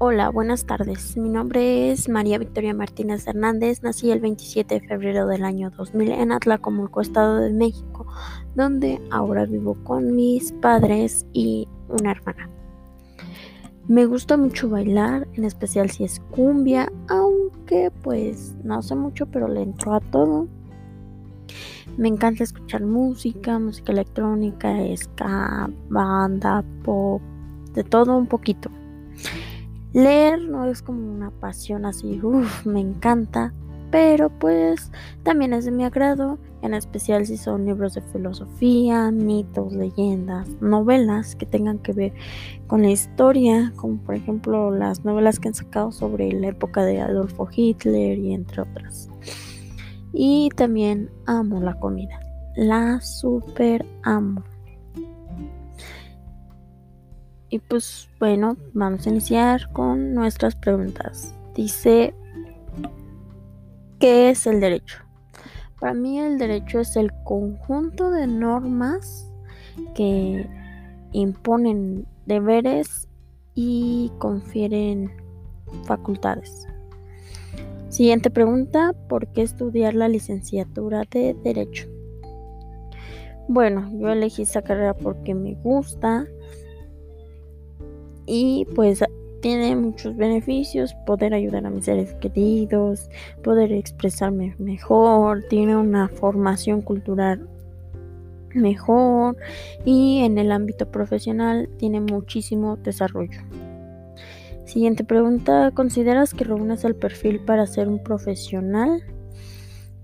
Hola, buenas tardes. Mi nombre es María Victoria Martínez Hernández. Nací el 27 de febrero del año 2000 en Atlacomulco, Estado de México, donde ahora vivo con mis padres y una hermana. Me gusta mucho bailar, en especial si es cumbia, aunque pues no sé mucho, pero le entro a todo. Me encanta escuchar música, música electrónica, ska, banda, pop, de todo un poquito. Leer no es como una pasión así, uff, me encanta, pero pues también es de mi agrado, en especial si son libros de filosofía, mitos, leyendas, novelas que tengan que ver con la historia, como por ejemplo las novelas que han sacado sobre la época de Adolfo Hitler y entre otras. Y también amo la comida, la super amo. Y pues bueno, vamos a iniciar con nuestras preguntas. Dice, ¿qué es el derecho? Para mí el derecho es el conjunto de normas que imponen deberes y confieren facultades. Siguiente pregunta, ¿por qué estudiar la licenciatura de Derecho? Bueno, yo elegí esa carrera porque me gusta, y pues tiene muchos beneficios, poder ayudar a mis seres queridos, poder expresarme mejor, tiene una formación cultural mejor y en el ámbito profesional tiene muchísimo desarrollo. Siguiente pregunta, ¿consideras que reúnes el perfil para ser un profesional?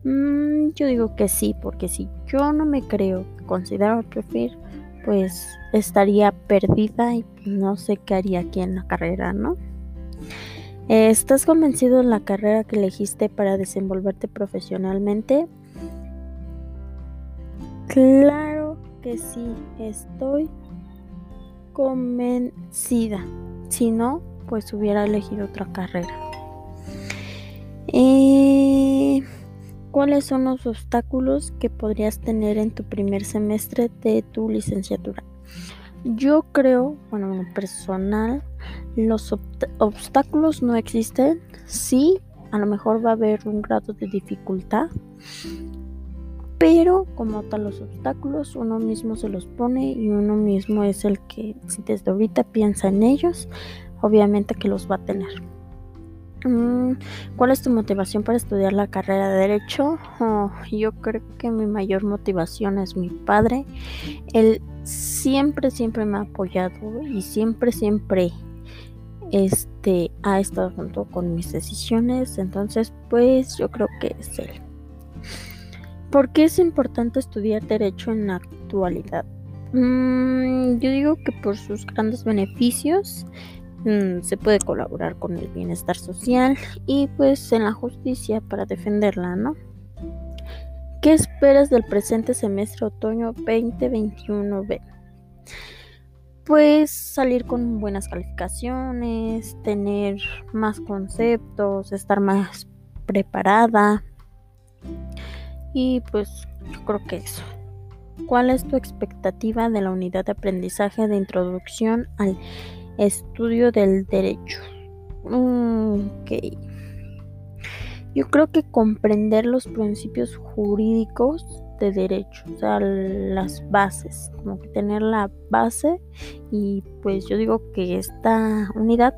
Mm, yo digo que sí, porque si yo no me creo considero el perfil, pues estaría perdida y no sé qué haría aquí en la carrera, ¿no? ¿Estás convencido de la carrera que elegiste para desenvolverte profesionalmente? Claro que sí, estoy convencida. Si no, pues hubiera elegido otra carrera. Eh, ¿Cuáles son los obstáculos que podrías tener en tu primer semestre de tu licenciatura? Yo creo, bueno, en personal, los obstáculos no existen. Sí, a lo mejor va a haber un grado de dificultad, pero como tal los obstáculos uno mismo se los pone y uno mismo es el que si desde ahorita piensa en ellos, obviamente que los va a tener. Mm, ¿Cuál es tu motivación para estudiar la carrera de Derecho? Oh, yo creo que mi mayor motivación es mi padre. Él siempre, siempre me ha apoyado y siempre, siempre este, ha estado junto con mis decisiones. Entonces, pues yo creo que es él. ¿Por qué es importante estudiar Derecho en la actualidad? Mm, yo digo que por sus grandes beneficios Mm, se puede colaborar con el bienestar social y pues en la justicia para defenderla, ¿no? ¿Qué esperas del presente semestre otoño 2021B? Pues salir con buenas calificaciones, tener más conceptos, estar más preparada. Y pues yo creo que eso. ¿Cuál es tu expectativa de la unidad de aprendizaje de introducción al Estudio del derecho. ok. Yo creo que comprender los principios jurídicos de derecho, o sea, las bases, como que tener la base y pues yo digo que esta unidad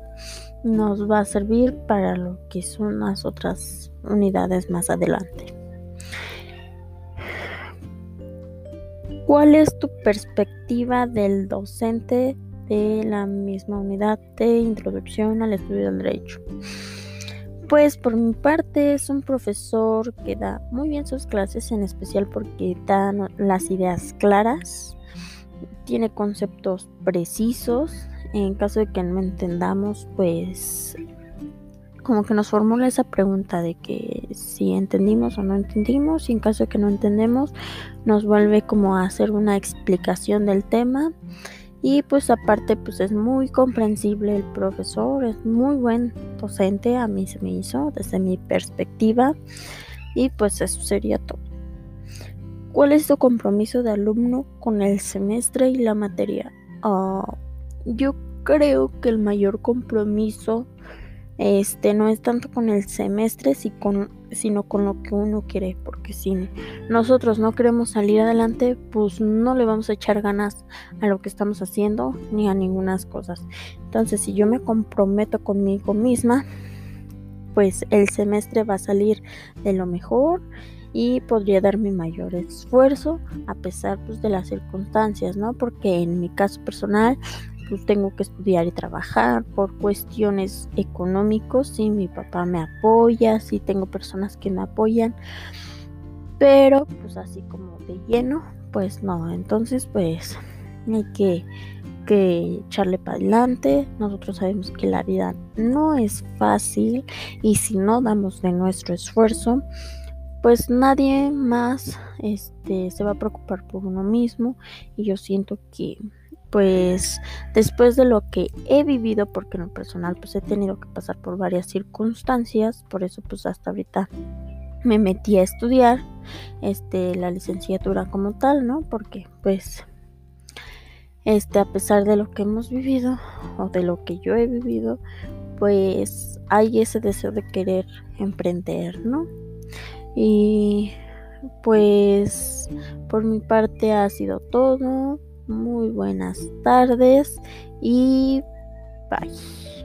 nos va a servir para lo que son las otras unidades más adelante. ¿Cuál es tu perspectiva del docente de la misma unidad de introducción al estudio del derecho. Pues por mi parte es un profesor que da muy bien sus clases, en especial porque da las ideas claras, tiene conceptos precisos, en caso de que no entendamos, pues como que nos formula esa pregunta de que si entendimos o no entendimos y en caso de que no entendemos nos vuelve como a hacer una explicación del tema y pues aparte pues es muy comprensible el profesor, es muy buen docente, a mí se me hizo desde mi perspectiva y pues eso sería todo. ¿Cuál es tu compromiso de alumno con el semestre y la materia? Ah, yo creo que el mayor compromiso este no es tanto con el semestre sino con lo que uno quiere porque si nosotros no queremos salir adelante pues no le vamos a echar ganas a lo que estamos haciendo ni a ninguna cosas entonces si yo me comprometo conmigo misma pues el semestre va a salir de lo mejor y podría dar mi mayor esfuerzo a pesar pues, de las circunstancias, ¿no? Porque en mi caso personal pues tengo que estudiar y trabajar por cuestiones económicos, sí, mi papá me apoya, sí tengo personas que me apoyan, pero pues así como de lleno, pues no, entonces pues hay que, que echarle para adelante, nosotros sabemos que la vida no es fácil y si no damos de nuestro esfuerzo, pues nadie más este, se va a preocupar por uno mismo. Y yo siento que pues después de lo que he vivido porque en lo personal pues he tenido que pasar por varias circunstancias por eso pues hasta ahorita me metí a estudiar este la licenciatura como tal no porque pues este a pesar de lo que hemos vivido o de lo que yo he vivido pues hay ese deseo de querer emprender no y pues por mi parte ha sido todo. Muy buenas tardes y bye.